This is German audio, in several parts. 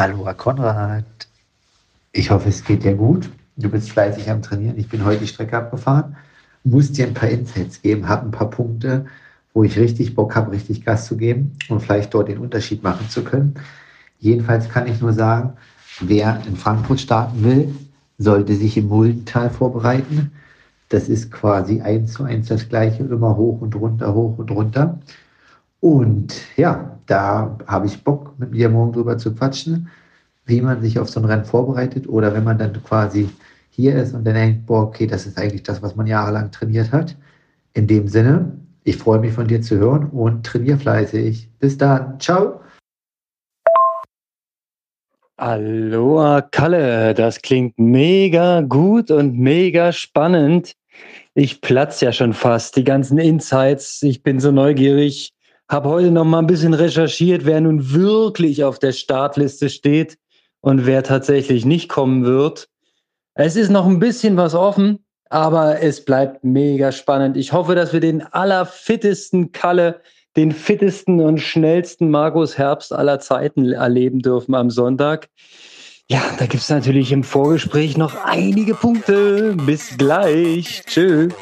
Hallo, Konrad. Ich hoffe, es geht dir gut. Du bist fleißig am Trainieren. Ich bin heute die Strecke abgefahren, muss dir ein paar Insights geben, habe ein paar Punkte, wo ich richtig Bock habe, richtig Gas zu geben und vielleicht dort den Unterschied machen zu können. Jedenfalls kann ich nur sagen, wer in Frankfurt starten will, sollte sich im Muldental vorbereiten. Das ist quasi eins zu eins das gleiche, immer hoch und runter, hoch und runter. Und ja, da habe ich Bock, mit dir morgen drüber zu quatschen, wie man sich auf so ein Rennen vorbereitet oder wenn man dann quasi hier ist und dann denkt, boah, okay, das ist eigentlich das, was man jahrelang trainiert hat. In dem Sinne, ich freue mich von dir zu hören und trainiere fleißig. Bis dann. Ciao. Aloha Kalle, das klingt mega gut und mega spannend. Ich platze ja schon fast, die ganzen Insights. Ich bin so neugierig. Habe heute noch mal ein bisschen recherchiert, wer nun wirklich auf der Startliste steht und wer tatsächlich nicht kommen wird. Es ist noch ein bisschen was offen, aber es bleibt mega spannend. Ich hoffe, dass wir den allerfittesten Kalle den fittesten und schnellsten Markus Herbst aller Zeiten erleben dürfen am Sonntag. Ja, da gibt es natürlich im Vorgespräch noch einige Punkte. Bis gleich. Tschüss.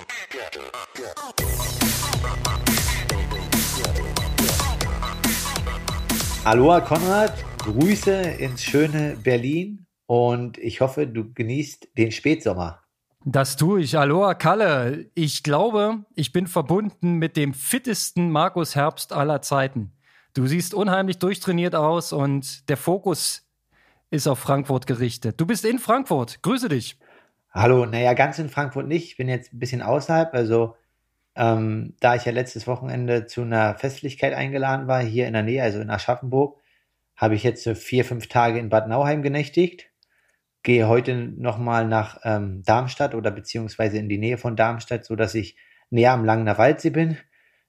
Aloha Konrad, Grüße ins schöne Berlin und ich hoffe, du genießt den Spätsommer. Das tue ich. Aloha Kalle. Ich glaube, ich bin verbunden mit dem fittesten Markus Herbst aller Zeiten. Du siehst unheimlich durchtrainiert aus und der Fokus ist auf Frankfurt gerichtet. Du bist in Frankfurt. Grüße dich. Hallo, naja, ganz in Frankfurt nicht. Ich bin jetzt ein bisschen außerhalb. Also, ähm, da ich ja letztes Wochenende zu einer Festlichkeit eingeladen war, hier in der Nähe, also in Aschaffenburg, habe ich jetzt vier, fünf Tage in Bad Nauheim genächtigt gehe heute nochmal nach ähm, Darmstadt oder beziehungsweise in die Nähe von Darmstadt, so dass ich näher am Langener Waldsee bin.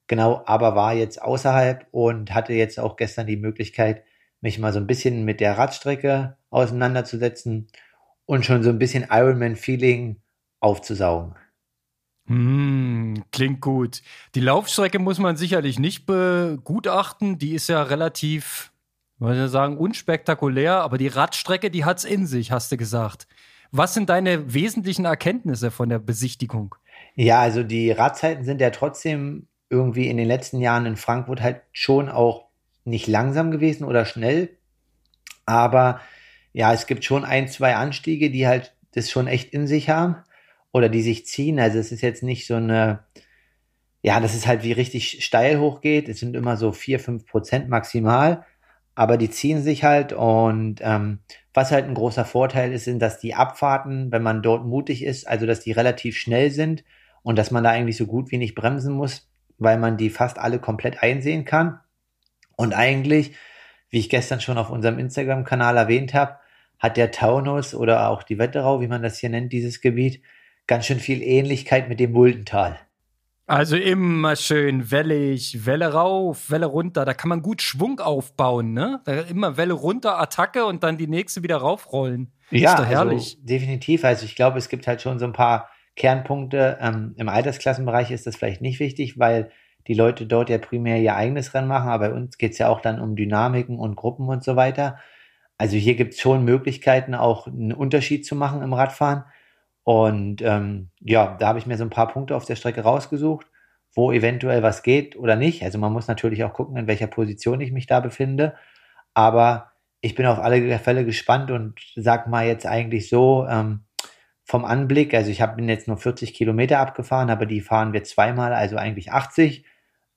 Genau, aber war jetzt außerhalb und hatte jetzt auch gestern die Möglichkeit, mich mal so ein bisschen mit der Radstrecke auseinanderzusetzen und schon so ein bisschen Ironman-Feeling aufzusaugen. Mm, klingt gut. Die Laufstrecke muss man sicherlich nicht begutachten. Die ist ja relativ würde ich sagen, unspektakulär, aber die Radstrecke, die hat's in sich, hast du gesagt. Was sind deine wesentlichen Erkenntnisse von der Besichtigung? Ja, also die Radzeiten sind ja trotzdem irgendwie in den letzten Jahren in Frankfurt halt schon auch nicht langsam gewesen oder schnell. Aber ja, es gibt schon ein, zwei Anstiege, die halt das schon echt in sich haben oder die sich ziehen. Also es ist jetzt nicht so eine, ja, das ist halt wie richtig steil hochgeht. Es sind immer so vier, fünf Prozent maximal aber die ziehen sich halt und ähm, was halt ein großer Vorteil ist, sind, dass die Abfahrten, wenn man dort mutig ist, also dass die relativ schnell sind und dass man da eigentlich so gut wie nicht bremsen muss, weil man die fast alle komplett einsehen kann. Und eigentlich, wie ich gestern schon auf unserem Instagram-Kanal erwähnt habe, hat der Taunus oder auch die Wetterau, wie man das hier nennt, dieses Gebiet, ganz schön viel Ähnlichkeit mit dem Muldental. Also immer schön wellig, Welle rauf, Welle runter. Da kann man gut Schwung aufbauen, ne? Da immer Welle runter, Attacke und dann die nächste wieder raufrollen. Ja, ist doch herrlich. Also definitiv. Also ich glaube, es gibt halt schon so ein paar Kernpunkte. Ähm, Im Altersklassenbereich ist das vielleicht nicht wichtig, weil die Leute dort ja primär ihr eigenes Rennen machen, aber bei uns geht's ja auch dann um Dynamiken und Gruppen und so weiter. Also hier gibt's schon Möglichkeiten, auch einen Unterschied zu machen im Radfahren. Und ähm, ja, da habe ich mir so ein paar Punkte auf der Strecke rausgesucht, wo eventuell was geht oder nicht. Also man muss natürlich auch gucken, in welcher Position ich mich da befinde. Aber ich bin auf alle Fälle gespannt und sag mal jetzt eigentlich so ähm, vom Anblick, also ich hab, bin jetzt nur 40 Kilometer abgefahren, aber die fahren wir zweimal, also eigentlich 80,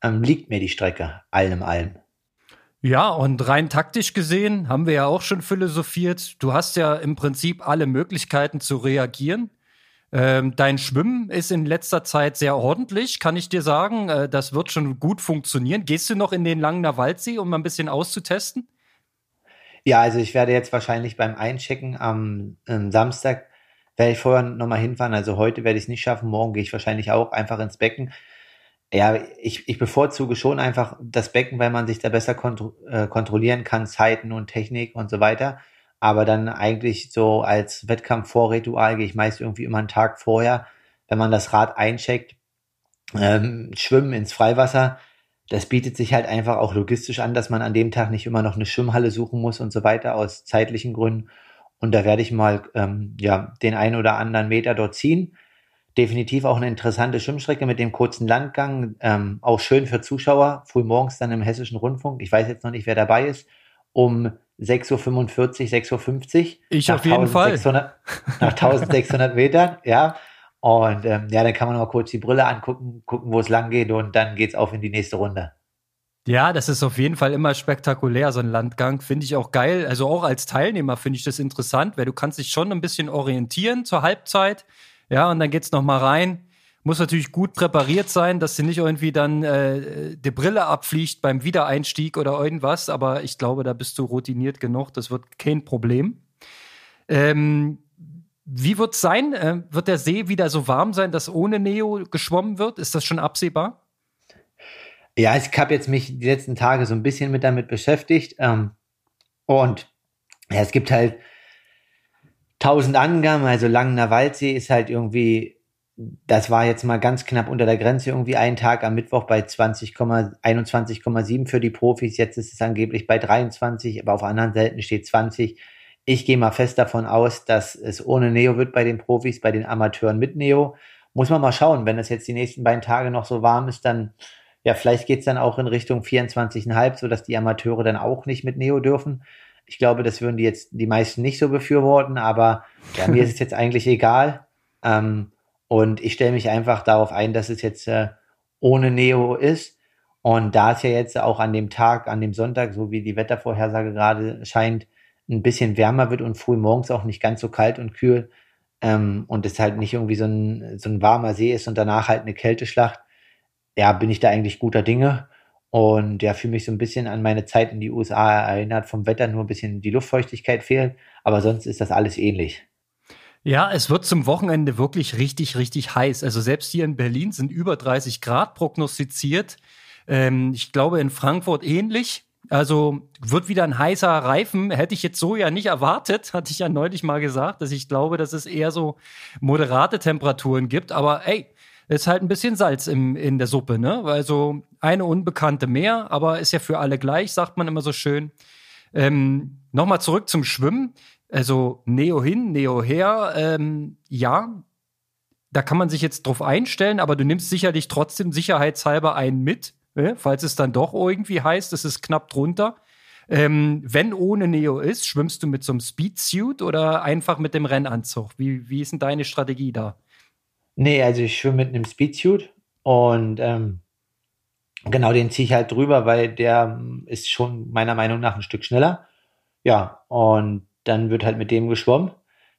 ähm, liegt mir die Strecke, allem allem. Ja, und rein taktisch gesehen haben wir ja auch schon philosophiert. Du hast ja im Prinzip alle Möglichkeiten zu reagieren. Ähm, dein Schwimmen ist in letzter Zeit sehr ordentlich, kann ich dir sagen. Äh, das wird schon gut funktionieren. Gehst du noch in den Langener Waldsee, um ein bisschen auszutesten? Ja, also ich werde jetzt wahrscheinlich beim Einchecken am ähm, Samstag werde ich vorher nochmal hinfahren. Also heute werde ich es nicht schaffen. Morgen gehe ich wahrscheinlich auch einfach ins Becken. Ja, ich, ich bevorzuge schon einfach das Becken, weil man sich da besser kontro äh, kontrollieren kann, Zeiten und Technik und so weiter aber dann eigentlich so als Wettkampfvorritual gehe ich meist irgendwie immer einen Tag vorher, wenn man das Rad eincheckt, ähm, schwimmen ins Freiwasser, das bietet sich halt einfach auch logistisch an, dass man an dem Tag nicht immer noch eine Schwimmhalle suchen muss und so weiter aus zeitlichen Gründen. Und da werde ich mal ähm, ja den einen oder anderen Meter dort ziehen. Definitiv auch eine interessante Schwimmstrecke mit dem kurzen Landgang. Ähm, auch schön für Zuschauer. Frühmorgens dann im Hessischen Rundfunk. Ich weiß jetzt noch nicht, wer dabei ist. Um 6.45 Uhr, 6.50 Uhr. Ich auf jeden Fall. Nach 1600 Metern, ja. Und ähm, ja, dann kann man mal kurz die Brille angucken, gucken, wo es lang geht und dann geht's auf in die nächste Runde. Ja, das ist auf jeden Fall immer spektakulär, so ein Landgang. Finde ich auch geil. Also auch als Teilnehmer finde ich das interessant, weil du kannst dich schon ein bisschen orientieren zur Halbzeit. Ja, und dann geht's noch mal rein. Muss natürlich gut präpariert sein, dass sie nicht irgendwie dann äh, die Brille abfliegt beim Wiedereinstieg oder irgendwas. Aber ich glaube, da bist du routiniert genug. Das wird kein Problem. Ähm, wie wird es sein? Äh, wird der See wieder so warm sein, dass ohne Neo geschwommen wird? Ist das schon absehbar? Ja, ich habe jetzt mich die letzten Tage so ein bisschen mit damit beschäftigt. Ähm, und ja, es gibt halt tausend Angaben. Also Langener Waldsee ist halt irgendwie, das war jetzt mal ganz knapp unter der Grenze, irgendwie ein Tag am Mittwoch bei 20, 21,7 für die Profis. Jetzt ist es angeblich bei 23, aber auf anderen Seiten steht 20. Ich gehe mal fest davon aus, dass es ohne Neo wird bei den Profis, bei den Amateuren mit Neo. Muss man mal schauen, wenn es jetzt die nächsten beiden Tage noch so warm ist, dann, ja, vielleicht geht's dann auch in Richtung 24,5, sodass die Amateure dann auch nicht mit Neo dürfen. Ich glaube, das würden die jetzt die meisten nicht so befürworten, aber ja, mir ist es jetzt eigentlich egal. Ähm, und ich stelle mich einfach darauf ein, dass es jetzt äh, ohne Neo ist. Und da es ja jetzt auch an dem Tag, an dem Sonntag, so wie die Wettervorhersage gerade scheint, ein bisschen wärmer wird und früh morgens auch nicht ganz so kalt und kühl ähm, und es halt nicht irgendwie so ein, so ein warmer See ist und danach halt eine Kälteschlacht, ja, bin ich da eigentlich guter Dinge und ja, fühle mich so ein bisschen an meine Zeit in die USA erinnert, vom Wetter nur ein bisschen die Luftfeuchtigkeit fehlt, aber sonst ist das alles ähnlich. Ja, es wird zum Wochenende wirklich richtig, richtig heiß. Also selbst hier in Berlin sind über 30 Grad prognostiziert. Ähm, ich glaube in Frankfurt ähnlich. Also wird wieder ein heißer Reifen. Hätte ich jetzt so ja nicht erwartet, hatte ich ja neulich mal gesagt, dass ich glaube, dass es eher so moderate Temperaturen gibt. Aber ey, ist halt ein bisschen Salz im, in der Suppe, ne? Also eine Unbekannte mehr, aber ist ja für alle gleich, sagt man immer so schön. Ähm, Nochmal zurück zum Schwimmen. Also Neo hin, Neo her. Ähm, ja, da kann man sich jetzt drauf einstellen, aber du nimmst sicherlich trotzdem sicherheitshalber einen mit ne? falls es dann doch irgendwie heißt, es ist knapp drunter. Ähm, wenn ohne Neo ist, schwimmst du mit so einem Speedsuit oder einfach mit dem Rennanzug? Wie, wie ist denn deine Strategie da? Nee, also ich schwimme mit einem Speedsuit und ähm, genau den ziehe ich halt drüber, weil der ähm, ist schon meiner Meinung nach ein Stück schneller. Ja, und dann wird halt mit dem geschwommen.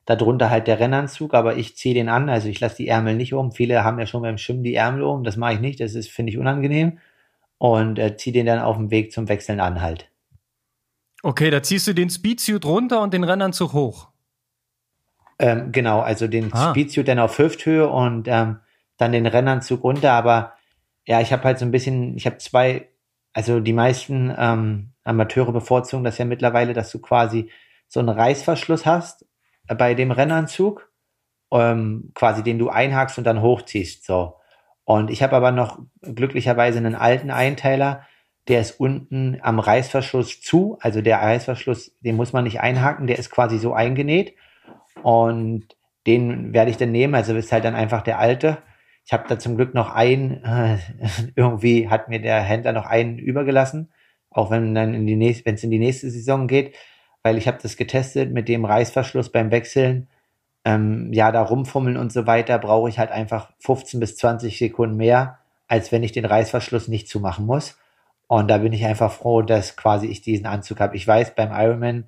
Darunter halt der Rennanzug, aber ich ziehe den an, also ich lasse die Ärmel nicht um. Viele haben ja schon beim Schwimmen die Ärmel um, das mache ich nicht, das ist, finde ich, unangenehm und äh, zieh den dann auf dem Weg zum Wechseln an halt. Okay, da ziehst du den Speedsuit runter und den Rennanzug hoch. Ähm, genau, also den ah. Speedsuit dann auf Hüfthöhe und ähm, dann den Rennanzug runter. Aber ja, ich habe halt so ein bisschen, ich habe zwei, also die meisten ähm, Amateure bevorzugen das ja mittlerweile, dass du quasi so einen Reißverschluss hast äh, bei dem Rennanzug, ähm, quasi den du einhakst und dann hochziehst. So. Und ich habe aber noch glücklicherweise einen alten Einteiler, der ist unten am Reißverschluss zu. Also der Reißverschluss, den muss man nicht einhaken, der ist quasi so eingenäht. Und den werde ich dann nehmen. Also ist halt dann einfach der alte. Ich habe da zum Glück noch einen, äh, irgendwie hat mir der Händler noch einen übergelassen, auch wenn dann in die nächste, wenn es in die nächste Saison geht, weil ich habe das getestet mit dem Reißverschluss beim Wechseln ähm, ja, da rumfummeln und so weiter, brauche ich halt einfach 15 bis 20 Sekunden mehr, als wenn ich den Reißverschluss nicht zumachen muss. Und da bin ich einfach froh, dass quasi ich diesen Anzug habe. Ich weiß, beim Ironman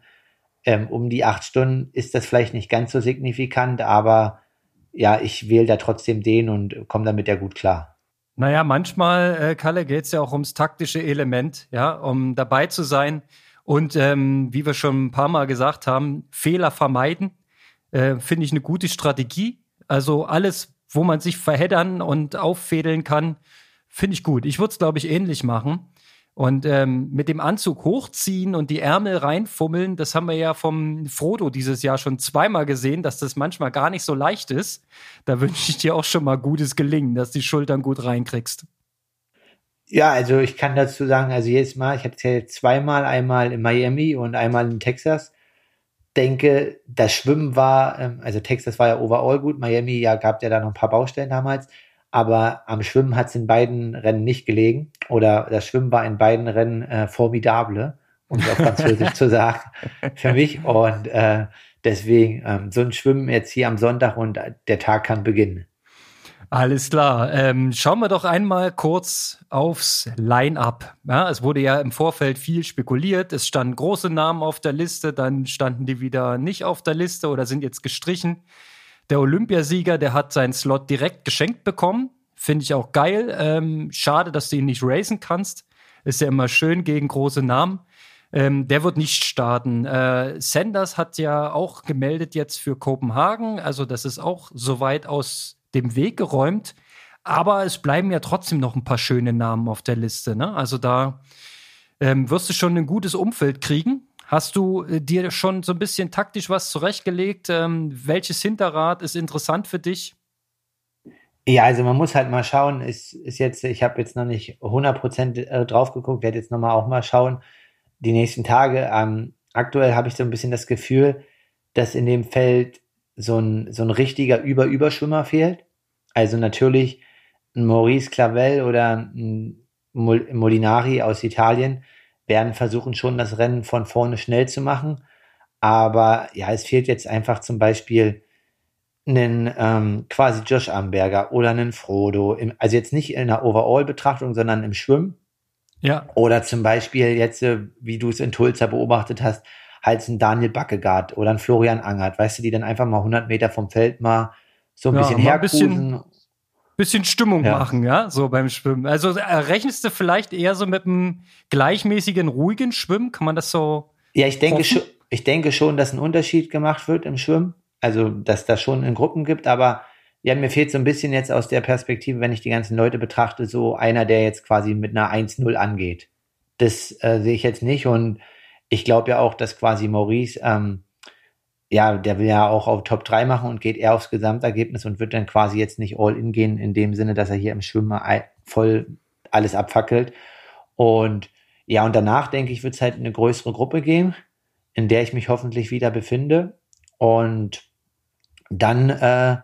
ähm, um die acht Stunden ist das vielleicht nicht ganz so signifikant, aber ja, ich wähle da trotzdem den und komme damit ja gut klar. Naja, manchmal, äh, Kalle, geht es ja auch ums taktische Element, ja, um dabei zu sein und ähm, wie wir schon ein paar Mal gesagt haben, Fehler vermeiden äh, finde ich eine gute Strategie. Also alles, wo man sich verheddern und auffädeln kann, finde ich gut. Ich würde es, glaube ich, ähnlich machen. Und ähm, mit dem Anzug hochziehen und die Ärmel reinfummeln, das haben wir ja vom Frodo dieses Jahr schon zweimal gesehen, dass das manchmal gar nicht so leicht ist. Da wünsche ich dir auch schon mal gutes Gelingen, dass die Schultern gut reinkriegst. Ja, also ich kann dazu sagen, also jedes Mal, ich hatte es ja zweimal, einmal in Miami und einmal in Texas, denke, das Schwimmen war, ähm, also Texas war ja overall gut, Miami ja gab ja da noch ein paar Baustellen damals, aber am Schwimmen hat es in beiden Rennen nicht gelegen. Oder das Schwimmen war in beiden Rennen äh, formidable, um es auf Französisch zu sagen, für mich. Und äh, deswegen ähm, so ein Schwimmen jetzt hier am Sonntag und der Tag kann beginnen. Alles klar. Ähm, schauen wir doch einmal kurz aufs Line-up. Ja, es wurde ja im Vorfeld viel spekuliert. Es standen große Namen auf der Liste, dann standen die wieder nicht auf der Liste oder sind jetzt gestrichen. Der Olympiasieger, der hat seinen Slot direkt geschenkt bekommen. Finde ich auch geil. Ähm, schade, dass du ihn nicht racen kannst. Ist ja immer schön gegen große Namen. Ähm, der wird nicht starten. Äh, Sanders hat ja auch gemeldet jetzt für Kopenhagen. Also das ist auch soweit aus dem Weg geräumt. Aber es bleiben ja trotzdem noch ein paar schöne Namen auf der Liste. Ne? Also da ähm, wirst du schon ein gutes Umfeld kriegen. Hast du äh, dir schon so ein bisschen taktisch was zurechtgelegt? Ähm, welches Hinterrad ist interessant für dich? Ja, also man muss halt mal schauen, ist, ist jetzt, ich habe jetzt noch nicht 100% äh, drauf geguckt, werde jetzt nochmal auch mal schauen, die nächsten Tage. Ähm, aktuell habe ich so ein bisschen das Gefühl, dass in dem Feld so ein, so ein richtiger Über-Überschwimmer fehlt. Also natürlich ein Maurice Clavel oder ein Molinari aus Italien werden versuchen schon das Rennen von vorne schnell zu machen. Aber ja, es fehlt jetzt einfach zum Beispiel einen ähm, quasi Josh Amberger oder einen Frodo. Im, also jetzt nicht in einer Overall-Betrachtung, sondern im Schwimmen. Ja. Oder zum Beispiel jetzt, äh, wie du es in Tulsa beobachtet hast, halt ein Daniel Backegaard oder ein Florian Angert, weißt du, die dann einfach mal 100 Meter vom Feld mal so ein ja, bisschen hercruisen. Bisschen Stimmung ja. machen, ja, so beim Schwimmen. Also äh, rechnest du vielleicht eher so mit einem gleichmäßigen, ruhigen Schwimmen? Kann man das so? Ja, ich denke schon, ich denke schon, dass ein Unterschied gemacht wird im Schwimmen. Also, dass da schon in Gruppen gibt, aber ja, mir fehlt so ein bisschen jetzt aus der Perspektive, wenn ich die ganzen Leute betrachte, so einer, der jetzt quasi mit einer 1-0 angeht. Das äh, sehe ich jetzt nicht und ich glaube ja auch, dass quasi Maurice, ähm, ja, der will ja auch auf Top 3 machen und geht eher aufs Gesamtergebnis und wird dann quasi jetzt nicht all in gehen, in dem Sinne, dass er hier im Schwimmen voll alles abfackelt. Und ja, und danach denke ich, wird es halt eine größere Gruppe geben, in der ich mich hoffentlich wieder befinde. Und dann, äh,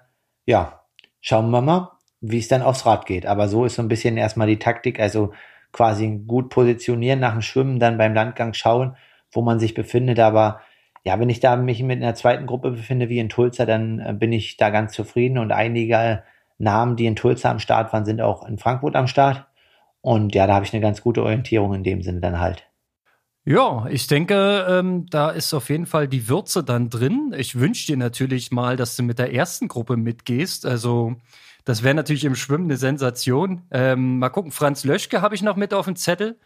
ja, schauen wir mal, wie es dann aufs Rad geht. Aber so ist so ein bisschen erstmal die Taktik, also quasi gut positionieren nach dem Schwimmen, dann beim Landgang schauen, wo man sich befindet. Aber ja, wenn ich da mich mit einer zweiten Gruppe befinde wie in Tulsa, dann äh, bin ich da ganz zufrieden und einige Namen, die in Tulsa am Start waren, sind auch in Frankfurt am Start. Und ja, da habe ich eine ganz gute Orientierung in dem Sinne dann halt. Ja, ich denke, ähm, da ist auf jeden Fall die Würze dann drin. Ich wünsche dir natürlich mal, dass du mit der ersten Gruppe mitgehst. Also, das wäre natürlich im Schwimmen eine Sensation. Ähm, mal gucken, Franz Löschke habe ich noch mit auf dem Zettel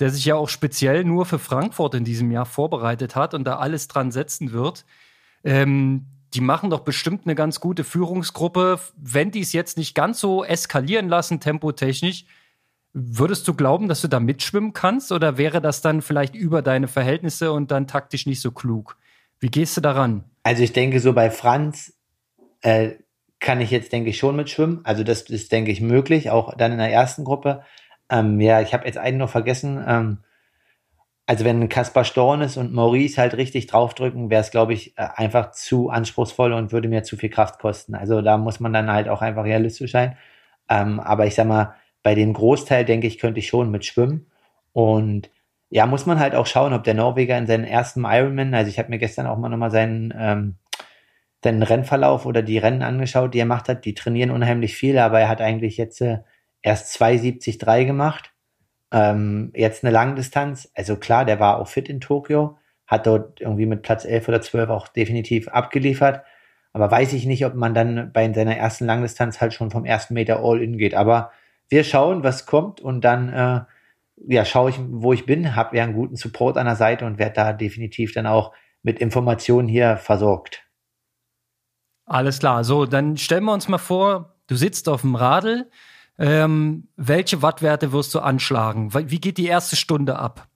der sich ja auch speziell nur für Frankfurt in diesem Jahr vorbereitet hat und da alles dran setzen wird. Ähm, die machen doch bestimmt eine ganz gute Führungsgruppe. Wenn die es jetzt nicht ganz so eskalieren lassen, tempotechnisch, würdest du glauben, dass du da mitschwimmen kannst oder wäre das dann vielleicht über deine Verhältnisse und dann taktisch nicht so klug? Wie gehst du daran? Also ich denke, so bei Franz äh, kann ich jetzt, denke ich, schon mitschwimmen. Also das ist, denke ich, möglich, auch dann in der ersten Gruppe. Ähm, ja, ich habe jetzt einen noch vergessen. Ähm, also wenn Kaspar Stornes und Maurice halt richtig draufdrücken, wäre es, glaube ich, äh, einfach zu anspruchsvoll und würde mir zu viel Kraft kosten. Also da muss man dann halt auch einfach realistisch sein. Ähm, aber ich sag mal, bei dem Großteil, denke ich, könnte ich schon mitschwimmen. Und ja, muss man halt auch schauen, ob der Norweger in seinen ersten Ironman, also ich habe mir gestern auch mal nochmal seinen, ähm, seinen Rennverlauf oder die Rennen angeschaut, die er macht hat. Die trainieren unheimlich viel, aber er hat eigentlich jetzt äh, erst 2,73 gemacht. Ähm, jetzt eine Langdistanz. Also klar, der war auch fit in Tokio, hat dort irgendwie mit Platz 11 oder 12 auch definitiv abgeliefert. Aber weiß ich nicht, ob man dann bei seiner ersten Langdistanz halt schon vom ersten Meter All-In geht. Aber wir schauen, was kommt und dann äh, ja, schaue ich, wo ich bin, habe ja einen guten Support an der Seite und werde da definitiv dann auch mit Informationen hier versorgt. Alles klar. So, dann stellen wir uns mal vor, du sitzt auf dem Radl, ähm, welche Wattwerte wirst du anschlagen? Wie geht die erste Stunde ab?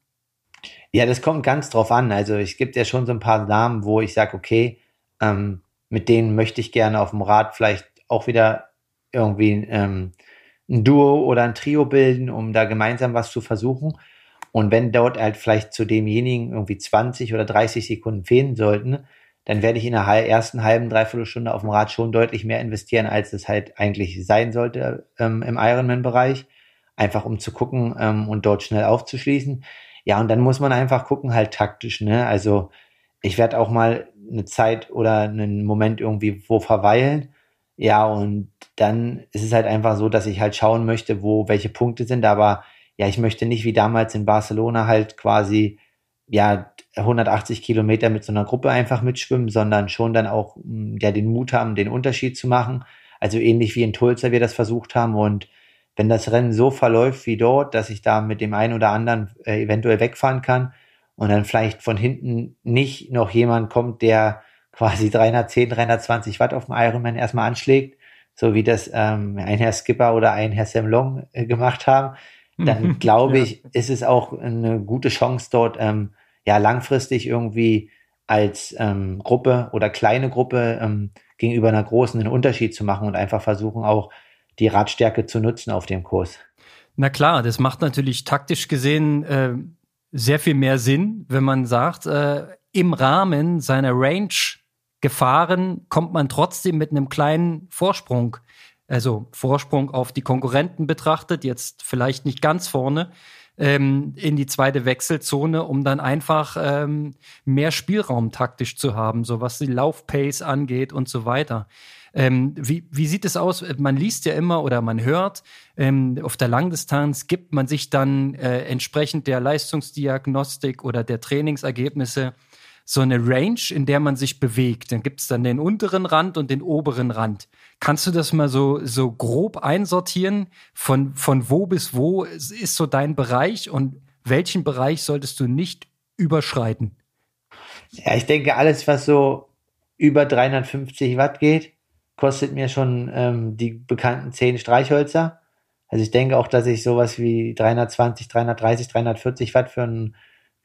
Ja, das kommt ganz drauf an. Also es gibt ja schon so ein paar Namen, wo ich sage, okay, ähm, mit denen möchte ich gerne auf dem Rad vielleicht auch wieder irgendwie ähm, ein Duo oder ein Trio bilden, um da gemeinsam was zu versuchen. Und wenn dort halt vielleicht zu demjenigen irgendwie 20 oder 30 Sekunden fehlen sollten, dann werde ich in der ersten halben, dreiviertel Stunde auf dem Rad schon deutlich mehr investieren, als es halt eigentlich sein sollte ähm, im Ironman-Bereich. Einfach um zu gucken ähm, und dort schnell aufzuschließen. Ja, und dann muss man einfach gucken, halt taktisch, ne? Also ich werde auch mal eine Zeit oder einen Moment irgendwie wo verweilen. Ja, und dann ist es halt einfach so, dass ich halt schauen möchte, wo welche Punkte sind, aber ja, ich möchte nicht wie damals in Barcelona halt quasi ja 180 Kilometer mit so einer Gruppe einfach mitschwimmen, sondern schon dann auch mm, ja den Mut haben, den Unterschied zu machen. Also ähnlich wie in Tulsa wir das versucht haben und wenn das Rennen so verläuft wie dort, dass ich da mit dem einen oder anderen äh, eventuell wegfahren kann und dann vielleicht von hinten nicht noch jemand kommt, der quasi 310, 320 Watt auf dem Ironman erstmal anschlägt, so wie das ähm, ein Herr Skipper oder ein Herr Sam Long äh, gemacht haben, dann glaube ich, ja. ist es auch eine gute Chance dort, ähm, ja, langfristig irgendwie als ähm, Gruppe oder kleine Gruppe ähm, gegenüber einer großen einen Unterschied zu machen und einfach versuchen auch die Radstärke zu nutzen auf dem Kurs. Na klar, das macht natürlich taktisch gesehen äh, sehr viel mehr Sinn, wenn man sagt, äh, im Rahmen seiner Range Gefahren kommt man trotzdem mit einem kleinen Vorsprung also Vorsprung auf die Konkurrenten betrachtet, jetzt vielleicht nicht ganz vorne, ähm, in die zweite Wechselzone, um dann einfach ähm, mehr Spielraum taktisch zu haben, so was die Laufpace angeht und so weiter. Ähm, wie, wie sieht es aus? Man liest ja immer oder man hört, ähm, auf der Langdistanz gibt man sich dann äh, entsprechend der Leistungsdiagnostik oder der Trainingsergebnisse so eine Range, in der man sich bewegt. Dann gibt es dann den unteren Rand und den oberen Rand. Kannst du das mal so, so grob einsortieren? Von, von wo bis wo ist so dein Bereich und welchen Bereich solltest du nicht überschreiten? Ja, ich denke, alles, was so über 350 Watt geht, kostet mir schon ähm, die bekannten 10 Streichhölzer. Also ich denke auch, dass ich sowas wie 320, 330, 340 Watt für einen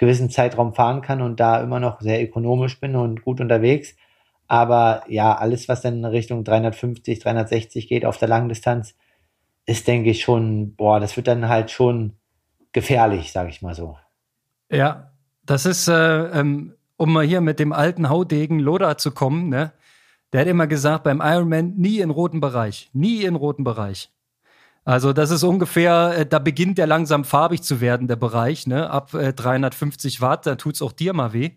gewissen Zeitraum fahren kann und da immer noch sehr ökonomisch bin und gut unterwegs. Aber ja, alles, was dann in Richtung 350, 360 geht auf der langen Distanz, ist, denke ich, schon, boah, das wird dann halt schon gefährlich, sage ich mal so. Ja, das ist, äh, ähm, um mal hier mit dem alten Haudegen Loda zu kommen, ne? Der hat immer gesagt, beim Ironman nie in roten Bereich, nie in roten Bereich. Also das ist ungefähr, äh, da beginnt der langsam farbig zu werden, der Bereich, ne? Ab äh, 350 Watt, da tut's auch dir mal weh.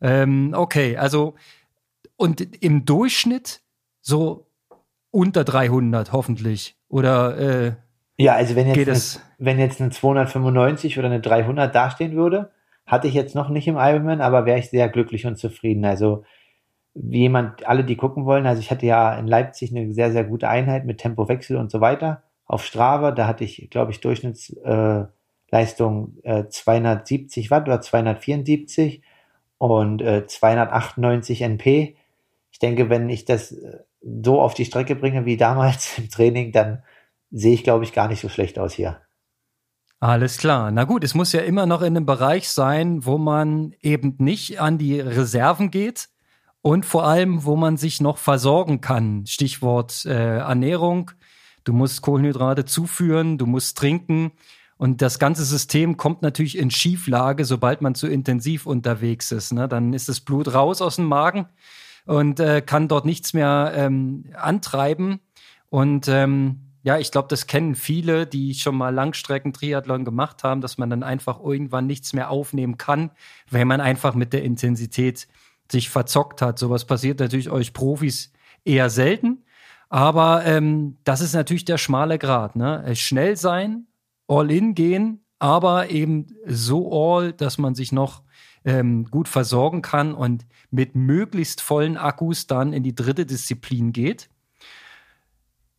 Ähm, okay, also und im Durchschnitt so unter 300 hoffentlich oder äh, ja, also wenn jetzt, eine, wenn jetzt eine 295 oder eine 300 dastehen würde, hatte ich jetzt noch nicht im Ironman, aber wäre ich sehr glücklich und zufrieden. Also wie jemand, alle, die gucken wollen, also ich hatte ja in Leipzig eine sehr, sehr gute Einheit mit Tempowechsel und so weiter auf Strava. Da hatte ich, glaube ich, Durchschnittsleistung äh, äh, 270 Watt oder 274 und äh, 298 NP. Ich denke, wenn ich das äh, so auf die Strecke bringe wie damals im Training, dann sehe ich, glaube ich, gar nicht so schlecht aus hier. Alles klar. Na gut, es muss ja immer noch in einem Bereich sein, wo man eben nicht an die Reserven geht und vor allem, wo man sich noch versorgen kann. Stichwort äh, Ernährung, Du musst Kohlenhydrate zuführen, du musst trinken. Und das ganze System kommt natürlich in Schieflage, sobald man zu intensiv unterwegs ist. Ne? Dann ist das Blut raus aus dem Magen und äh, kann dort nichts mehr ähm, antreiben. Und ähm, ja, ich glaube, das kennen viele, die schon mal Langstrecken-Triathlon gemacht haben, dass man dann einfach irgendwann nichts mehr aufnehmen kann, wenn man einfach mit der Intensität sich verzockt hat. Sowas passiert natürlich euch Profis eher selten. Aber ähm, das ist natürlich der schmale Grat. Ne? Äh, schnell sein, all in gehen, aber eben so all, dass man sich noch ähm, gut versorgen kann und mit möglichst vollen Akkus dann in die dritte Disziplin geht.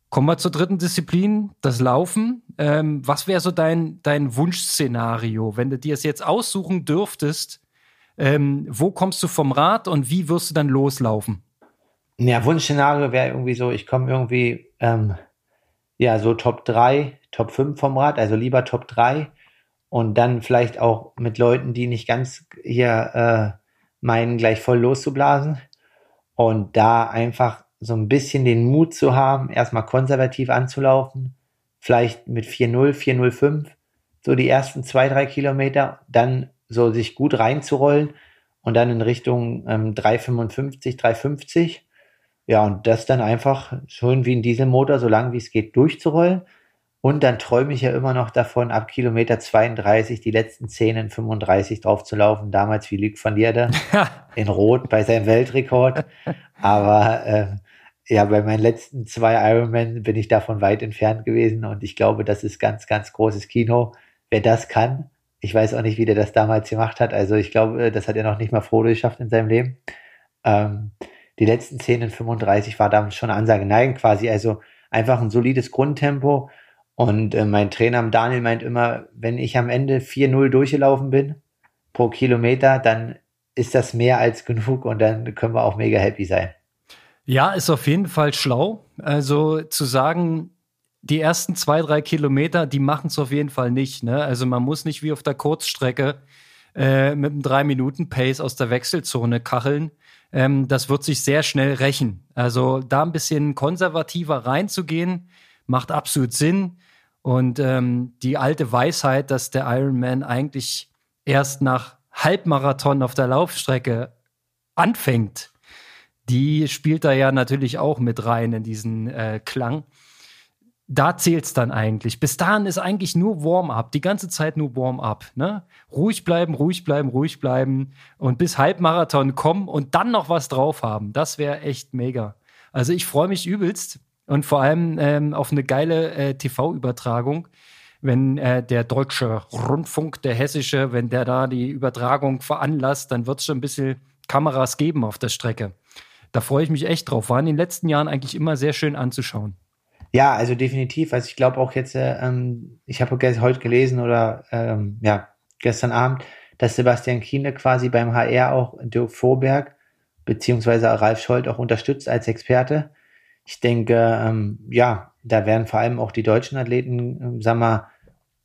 Kommen wir zur dritten Disziplin, das Laufen. Ähm, was wäre so dein, dein Wunschszenario, wenn du dir es jetzt aussuchen dürftest? Ähm, wo kommst du vom Rad und wie wirst du dann loslaufen? Ja, Wunschszenario wäre irgendwie so, ich komme irgendwie, ähm, ja, so Top 3, Top 5 vom Rad, also lieber Top 3 und dann vielleicht auch mit Leuten, die nicht ganz hier äh, meinen, gleich voll loszublasen. Und da einfach so ein bisschen den Mut zu haben, erstmal konservativ anzulaufen, vielleicht mit 4-0, 4-0-5, so die ersten zwei, drei Kilometer, dann so sich gut reinzurollen und dann in Richtung ähm, 3,55, 3,50. Ja, und das dann einfach schon wie ein Dieselmotor, so lang wie es geht, durchzurollen. Und dann träume ich ja immer noch davon, ab Kilometer 32 die letzten 10 in 35 drauf zu laufen. Damals wie Luc van Lierde in Rot bei seinem Weltrekord. Aber äh, ja, bei meinen letzten zwei Ironman bin ich davon weit entfernt gewesen. Und ich glaube, das ist ganz, ganz großes Kino. Wer das kann, ich weiß auch nicht, wie der das damals gemacht hat. Also ich glaube, das hat er noch nicht mal Frodo geschafft in seinem Leben. Ähm, die letzten 10 in 35 war damals schon Ansage. Nein, quasi. Also einfach ein solides Grundtempo und äh, mein Trainer Daniel meint immer, wenn ich am Ende 4-0 durchgelaufen bin pro Kilometer, dann ist das mehr als genug und dann können wir auch mega happy sein. Ja, ist auf jeden Fall schlau. Also zu sagen, die ersten zwei, drei Kilometer, die machen es auf jeden Fall nicht. Ne? Also man muss nicht wie auf der Kurzstrecke äh, mit einem drei Minuten Pace aus der Wechselzone kacheln. Ähm, das wird sich sehr schnell rächen. Also da ein bisschen konservativer reinzugehen, macht absolut Sinn. Und ähm, die alte Weisheit, dass der Ironman eigentlich erst nach Halbmarathon auf der Laufstrecke anfängt, die spielt da ja natürlich auch mit rein in diesen äh, Klang. Da zählt's dann eigentlich. Bis dahin ist eigentlich nur Warm-up, die ganze Zeit nur Warm-up. Ne? Ruhig bleiben, ruhig bleiben, ruhig bleiben und bis Halbmarathon kommen und dann noch was drauf haben. Das wäre echt mega. Also ich freue mich übelst und vor allem ähm, auf eine geile äh, TV-Übertragung, wenn äh, der deutsche Rundfunk, der hessische, wenn der da die Übertragung veranlasst, dann wird es schon ein bisschen Kameras geben auf der Strecke. Da freue ich mich echt drauf. War in den letzten Jahren eigentlich immer sehr schön anzuschauen. Ja, also definitiv. Also ich glaube auch jetzt, äh, ähm, ich habe heute gelesen oder ähm, ja, gestern Abend, dass Sebastian Kiene quasi beim HR auch Dirk Vorberg beziehungsweise Ralf Scholz auch unterstützt als Experte ich denke, ähm, ja, da werden vor allem auch die deutschen Athleten, ähm, sag mal,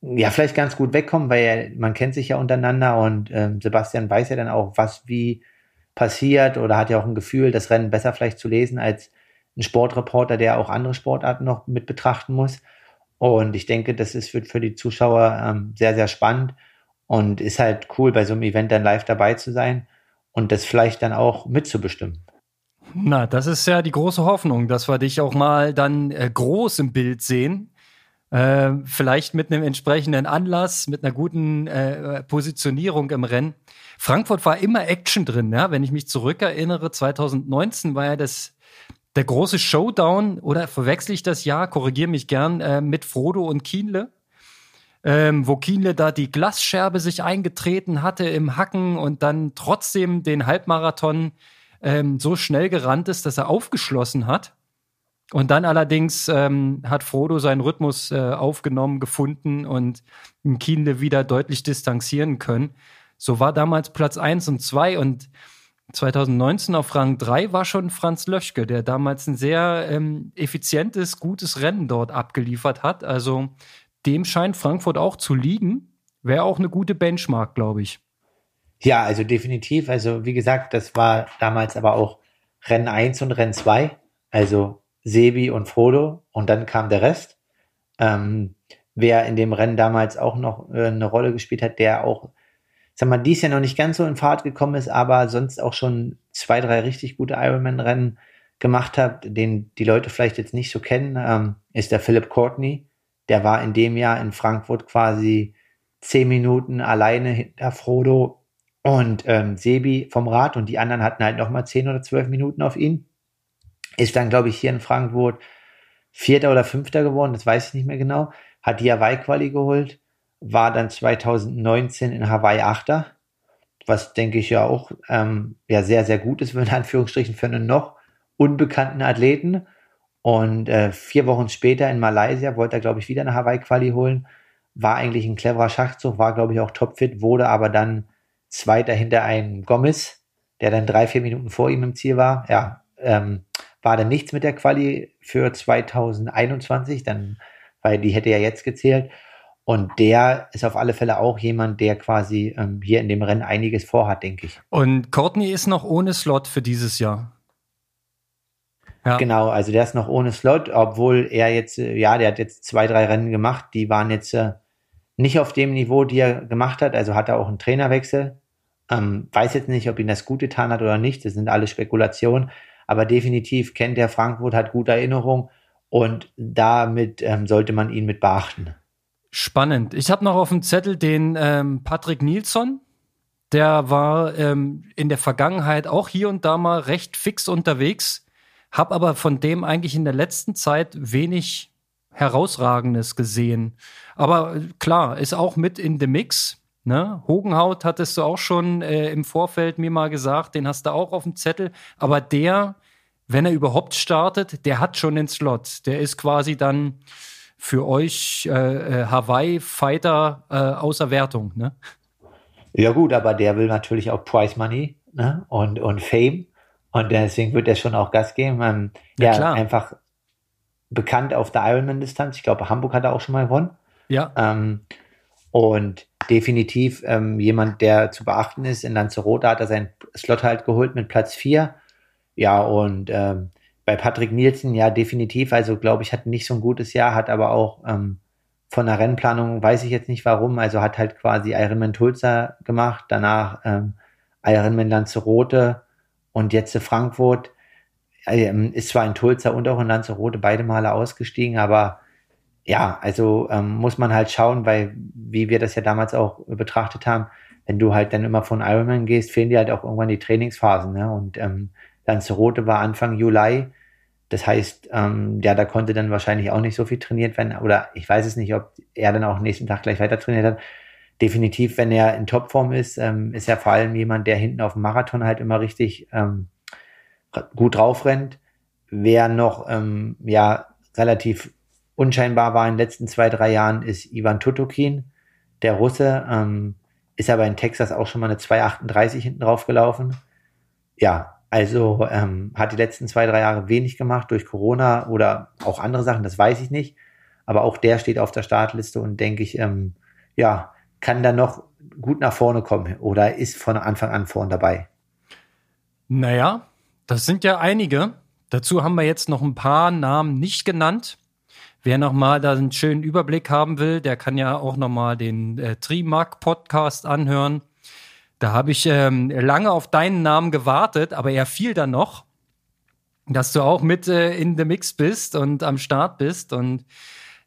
ja, vielleicht ganz gut wegkommen, weil man kennt sich ja untereinander und ähm, Sebastian weiß ja dann auch, was wie passiert oder hat ja auch ein Gefühl, das Rennen besser vielleicht zu lesen als ein Sportreporter, der auch andere Sportarten noch mit betrachten muss. Und ich denke, das ist für, für die Zuschauer ähm, sehr, sehr spannend und ist halt cool, bei so einem Event dann live dabei zu sein und das vielleicht dann auch mitzubestimmen. Na, das ist ja die große Hoffnung, dass wir dich auch mal dann äh, groß im Bild sehen. Äh, vielleicht mit einem entsprechenden Anlass, mit einer guten äh, Positionierung im Rennen. Frankfurt war immer Action drin, ja? wenn ich mich zurückerinnere. 2019 war ja das der große Showdown oder verwechsel ich das Jahr, korrigiere mich gern, äh, mit Frodo und Kienle. Ähm, wo Kienle da die Glasscherbe sich eingetreten hatte im Hacken und dann trotzdem den Halbmarathon ähm, so schnell gerannt ist, dass er aufgeschlossen hat. Und dann allerdings ähm, hat Frodo seinen Rhythmus äh, aufgenommen, gefunden und Kienle wieder deutlich distanzieren können. So war damals Platz 1 und 2 und 2019 auf Rang 3 war schon Franz Löschke, der damals ein sehr ähm, effizientes, gutes Rennen dort abgeliefert hat. Also dem scheint Frankfurt auch zu liegen. Wäre auch eine gute Benchmark, glaube ich. Ja, also definitiv. Also wie gesagt, das war damals aber auch Rennen 1 und Rennen 2. Also Sebi und Frodo und dann kam der Rest. Ähm, wer in dem Rennen damals auch noch äh, eine Rolle gespielt hat, der auch, sag mal, dies Jahr noch nicht ganz so in Fahrt gekommen ist, aber sonst auch schon zwei, drei richtig gute Ironman-Rennen gemacht hat, den die Leute vielleicht jetzt nicht so kennen, ähm, ist der Philip Courtney. Der war in dem Jahr in Frankfurt quasi zehn Minuten alleine hinter Frodo und ähm, Sebi vom Rad und die anderen hatten halt nochmal 10 oder 12 Minuten auf ihn. Ist dann, glaube ich, hier in Frankfurt Vierter oder Fünfter geworden, das weiß ich nicht mehr genau. Hat die Hawaii-Quali geholt, war dann 2019 in Hawaii Achter, was denke ich ja auch ähm, ja, sehr, sehr gut ist, in Anführungsstrichen, für einen noch unbekannten Athleten. Und äh, vier Wochen später in Malaysia wollte er, glaube ich, wieder eine Hawaii-Quali holen. War eigentlich ein cleverer Schachzug, war, glaube ich, auch topfit, wurde aber dann Zweiter hinter einem Gomez, der dann drei, vier Minuten vor ihm im Ziel war. Ja, ähm, war dann nichts mit der Quali für 2021, dann, weil die hätte ja jetzt gezählt. Und der ist auf alle Fälle auch jemand, der quasi ähm, hier in dem Rennen einiges vorhat, denke ich. Und Courtney ist noch ohne Slot für dieses Jahr. Ja. Genau, also der ist noch ohne Slot, obwohl er jetzt, äh, ja, der hat jetzt zwei, drei Rennen gemacht, die waren jetzt äh, nicht auf dem Niveau, die er gemacht hat. Also hat er auch einen Trainerwechsel. Ähm, weiß jetzt nicht, ob ihn das gut getan hat oder nicht. Das sind alle Spekulationen. Aber definitiv kennt er Frankfurt, hat gute Erinnerungen und damit ähm, sollte man ihn mit beachten. Spannend. Ich habe noch auf dem Zettel den ähm, Patrick Nilsson. Der war ähm, in der Vergangenheit auch hier und da mal recht fix unterwegs, habe aber von dem eigentlich in der letzten Zeit wenig Herausragendes gesehen. Aber äh, klar, ist auch mit in the Mix. Ne? Hogenhaut hattest du auch schon äh, im Vorfeld mir mal gesagt, den hast du auch auf dem Zettel. Aber der, wenn er überhaupt startet, der hat schon den Slot. Der ist quasi dann für euch äh, äh Hawaii-Fighter äh, außer Wertung. Ne? Ja gut, aber der will natürlich auch Price Money ne? und, und Fame. Und deswegen wird er schon auch Gas geben. Ähm, ja, ja einfach bekannt auf der Ironman-Distanz. Ich glaube, Hamburg hat er auch schon mal gewonnen. Ja. Ähm, und definitiv ähm, jemand, der zu beachten ist. In Lanzarote hat er seinen Slot halt geholt mit Platz 4. Ja, und ähm, bei Patrick Nielsen, ja, definitiv. Also, glaube ich, hat nicht so ein gutes Jahr, hat aber auch ähm, von der Rennplanung, weiß ich jetzt nicht warum, also hat halt quasi Ironman Tulsa gemacht, danach ähm, Ironman Lanzarote und jetzt Frankfurt. Ähm, ist zwar in Tulsa und auch in Lanzarote beide Male ausgestiegen, aber ja, also ähm, muss man halt schauen, weil, wie wir das ja damals auch betrachtet haben, wenn du halt dann immer von Ironman gehst, fehlen dir halt auch irgendwann die Trainingsphasen. Ne? Und ähm, Lanzarote war Anfang Juli. Das heißt, ähm, ja, da konnte dann wahrscheinlich auch nicht so viel trainiert werden. Oder ich weiß es nicht, ob er dann auch nächsten Tag gleich weiter trainiert hat. Definitiv, wenn er in Topform ist, ähm, ist er vor allem jemand, der hinten auf dem Marathon halt immer richtig ähm, gut drauf rennt. Wer noch ähm, ja relativ unscheinbar war in den letzten zwei, drei Jahren, ist Ivan Tutokin, der Russe, ähm, ist aber in Texas auch schon mal eine 2,38 hinten drauf gelaufen. Ja, also ähm, hat die letzten zwei, drei Jahre wenig gemacht durch Corona oder auch andere Sachen, das weiß ich nicht. Aber auch der steht auf der Startliste und denke ich, ähm, ja, kann da noch gut nach vorne kommen oder ist von Anfang an vorne dabei. Naja, das sind ja einige. Dazu haben wir jetzt noch ein paar Namen nicht genannt. Wer nochmal da einen schönen Überblick haben will, der kann ja auch nochmal den äh, Trimark Podcast anhören. Da habe ich ähm, lange auf deinen Namen gewartet, aber er fiel dann noch, dass du auch mit äh, in the Mix bist und am Start bist. Und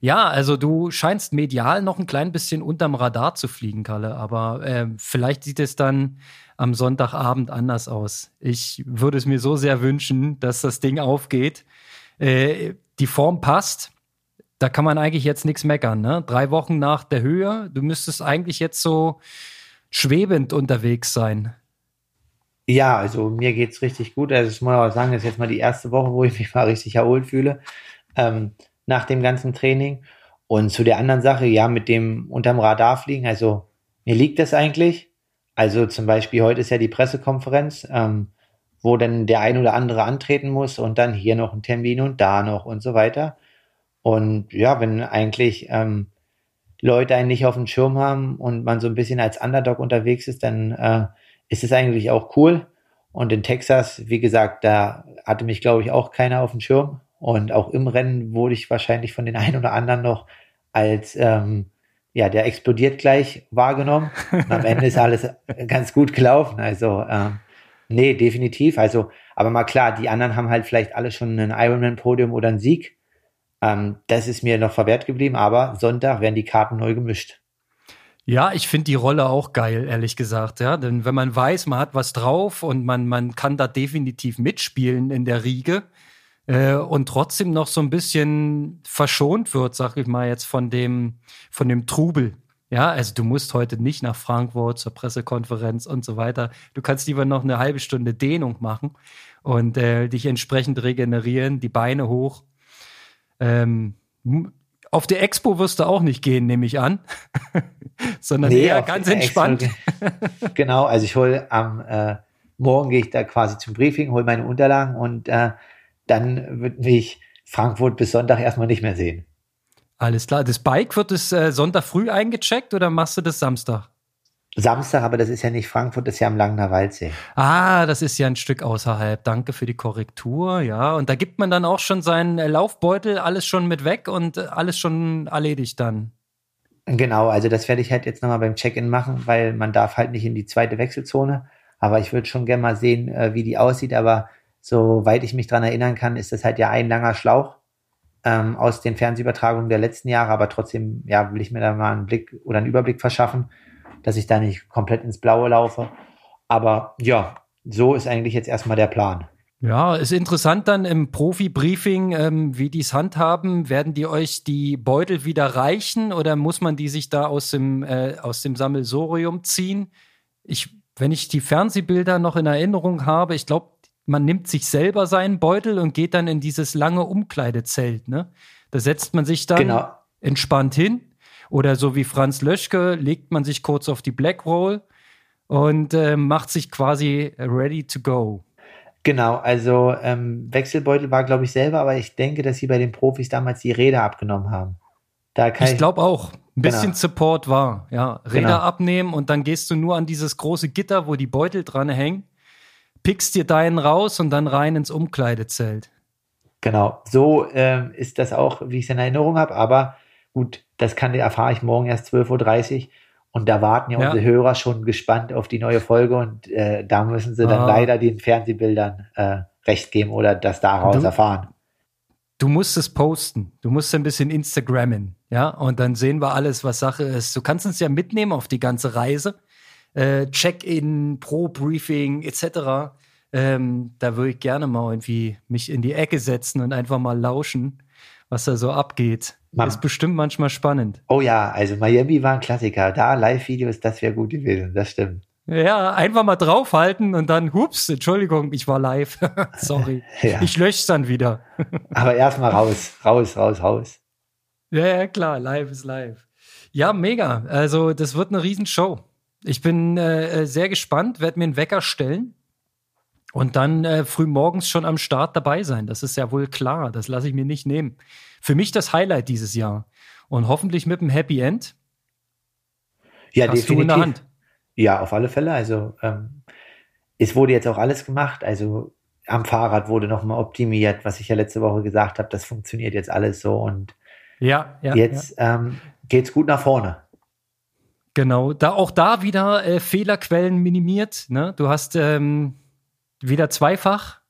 ja, also du scheinst medial noch ein klein bisschen unterm Radar zu fliegen, Kalle, aber äh, vielleicht sieht es dann am Sonntagabend anders aus. Ich würde es mir so sehr wünschen, dass das Ding aufgeht. Äh, die Form passt da kann man eigentlich jetzt nichts meckern. Ne? Drei Wochen nach der Höhe, du müsstest eigentlich jetzt so schwebend unterwegs sein. Ja, also mir geht's richtig gut. Also ich muss auch sagen, das ist jetzt mal die erste Woche, wo ich mich mal richtig erholt fühle ähm, nach dem ganzen Training. Und zu der anderen Sache, ja, mit dem unterm Radar fliegen, also mir liegt das eigentlich. Also zum Beispiel heute ist ja die Pressekonferenz, ähm, wo dann der ein oder andere antreten muss und dann hier noch ein Termin und da noch und so weiter. Und ja, wenn eigentlich ähm, Leute einen nicht auf dem Schirm haben und man so ein bisschen als Underdog unterwegs ist, dann äh, ist es eigentlich auch cool. Und in Texas, wie gesagt, da hatte mich, glaube ich, auch keiner auf dem Schirm. Und auch im Rennen wurde ich wahrscheinlich von den einen oder anderen noch als, ähm, ja, der explodiert gleich wahrgenommen. Und am Ende ist alles ganz gut gelaufen. Also, ähm, nee, definitiv. Also, aber mal klar, die anderen haben halt vielleicht alle schon ein Ironman-Podium oder einen Sieg. Ähm, das ist mir noch verwehrt geblieben, aber Sonntag werden die Karten neu gemischt. Ja, ich finde die Rolle auch geil, ehrlich gesagt, ja. Denn wenn man weiß, man hat was drauf und man, man kann da definitiv mitspielen in der Riege äh, und trotzdem noch so ein bisschen verschont wird, sag ich mal, jetzt von dem, von dem Trubel. Ja, also du musst heute nicht nach Frankfurt zur Pressekonferenz und so weiter. Du kannst lieber noch eine halbe Stunde Dehnung machen und äh, dich entsprechend regenerieren, die Beine hoch ähm, auf der Expo wirst du auch nicht gehen, nehme ich an, sondern nee, eher ganz entspannt. Expo, genau, also ich hole am äh, Morgen gehe ich da quasi zum Briefing, hole meine Unterlagen und äh, dann wird mich Frankfurt bis Sonntag erstmal nicht mehr sehen. Alles klar. Das Bike wird es äh, Sonntag früh eingecheckt oder machst du das Samstag? Samstag, aber das ist ja nicht Frankfurt, das ist ja am Langener Waldsee. Ah, das ist ja ein Stück außerhalb. Danke für die Korrektur. Ja, und da gibt man dann auch schon seinen äh, Laufbeutel, alles schon mit weg und äh, alles schon erledigt dann. Genau, also das werde ich halt jetzt nochmal beim Check-in machen, weil man darf halt nicht in die zweite Wechselzone. Aber ich würde schon gerne mal sehen, äh, wie die aussieht. Aber soweit ich mich dran erinnern kann, ist das halt ja ein langer Schlauch ähm, aus den Fernsehübertragungen der letzten Jahre. Aber trotzdem, ja, will ich mir da mal einen Blick oder einen Überblick verschaffen dass ich da nicht komplett ins Blaue laufe. Aber ja, so ist eigentlich jetzt erstmal der Plan. Ja, ist interessant dann im Profi-Briefing, ähm, wie die es handhaben. Werden die euch die Beutel wieder reichen oder muss man die sich da aus dem, äh, aus dem Sammelsorium ziehen? Ich, wenn ich die Fernsehbilder noch in Erinnerung habe, ich glaube, man nimmt sich selber seinen Beutel und geht dann in dieses lange Umkleidezelt. Ne? Da setzt man sich dann genau. entspannt hin oder so wie Franz Löschke legt man sich kurz auf die Black Roll und äh, macht sich quasi ready to go. Genau, also ähm, Wechselbeutel war, glaube ich, selber, aber ich denke, dass sie bei den Profis damals die Räder abgenommen haben. ich, ich glaube auch. Ein bisschen genau. Support war, ja. Räder genau. abnehmen und dann gehst du nur an dieses große Gitter, wo die Beutel dran hängen, pickst dir deinen raus und dann rein ins Umkleidezelt. Genau, so ähm, ist das auch, wie ich es in Erinnerung habe, aber Gut, das kann, erfahre ich morgen erst 12.30 Uhr. Und da warten ja, ja, unsere Hörer schon gespannt auf die neue Folge und äh, da müssen sie dann ah. leider den Fernsehbildern äh, recht geben oder das daraus du, erfahren. Du musst es posten. Du musst ein bisschen Instagrammen, ja, und dann sehen wir alles, was Sache ist. Du kannst uns ja mitnehmen auf die ganze Reise. Äh, Check-in, Pro-Briefing etc. Ähm, da würde ich gerne mal irgendwie mich in die Ecke setzen und einfach mal lauschen, was da so abgeht. Man, ist bestimmt manchmal spannend. Oh ja, also Miami war ein Klassiker. Da Live-Videos, das wäre gut gewesen, das stimmt. Ja, einfach mal draufhalten und dann, hups, Entschuldigung, ich war live. Sorry. ja. Ich lösche es dann wieder. Aber erstmal raus, raus, raus, raus. Ja, ja, klar, live ist live. Ja, mega. Also, das wird eine Riesenshow. Ich bin äh, sehr gespannt, werde mir einen Wecker stellen und dann äh, früh morgens schon am Start dabei sein. Das ist ja wohl klar. Das lasse ich mir nicht nehmen für mich das Highlight dieses Jahr. Und hoffentlich mit einem Happy End. Ja, Hast definitiv. Du in der Hand. Ja, auf alle Fälle. Also ähm, es wurde jetzt auch alles gemacht. Also am Fahrrad wurde nochmal optimiert, was ich ja letzte Woche gesagt habe. Das funktioniert jetzt alles so und ja, ja jetzt ja. Ähm, geht's gut nach vorne. Genau, da auch da wieder äh, Fehlerquellen minimiert. Ne? Du hast ähm, wieder zweifach.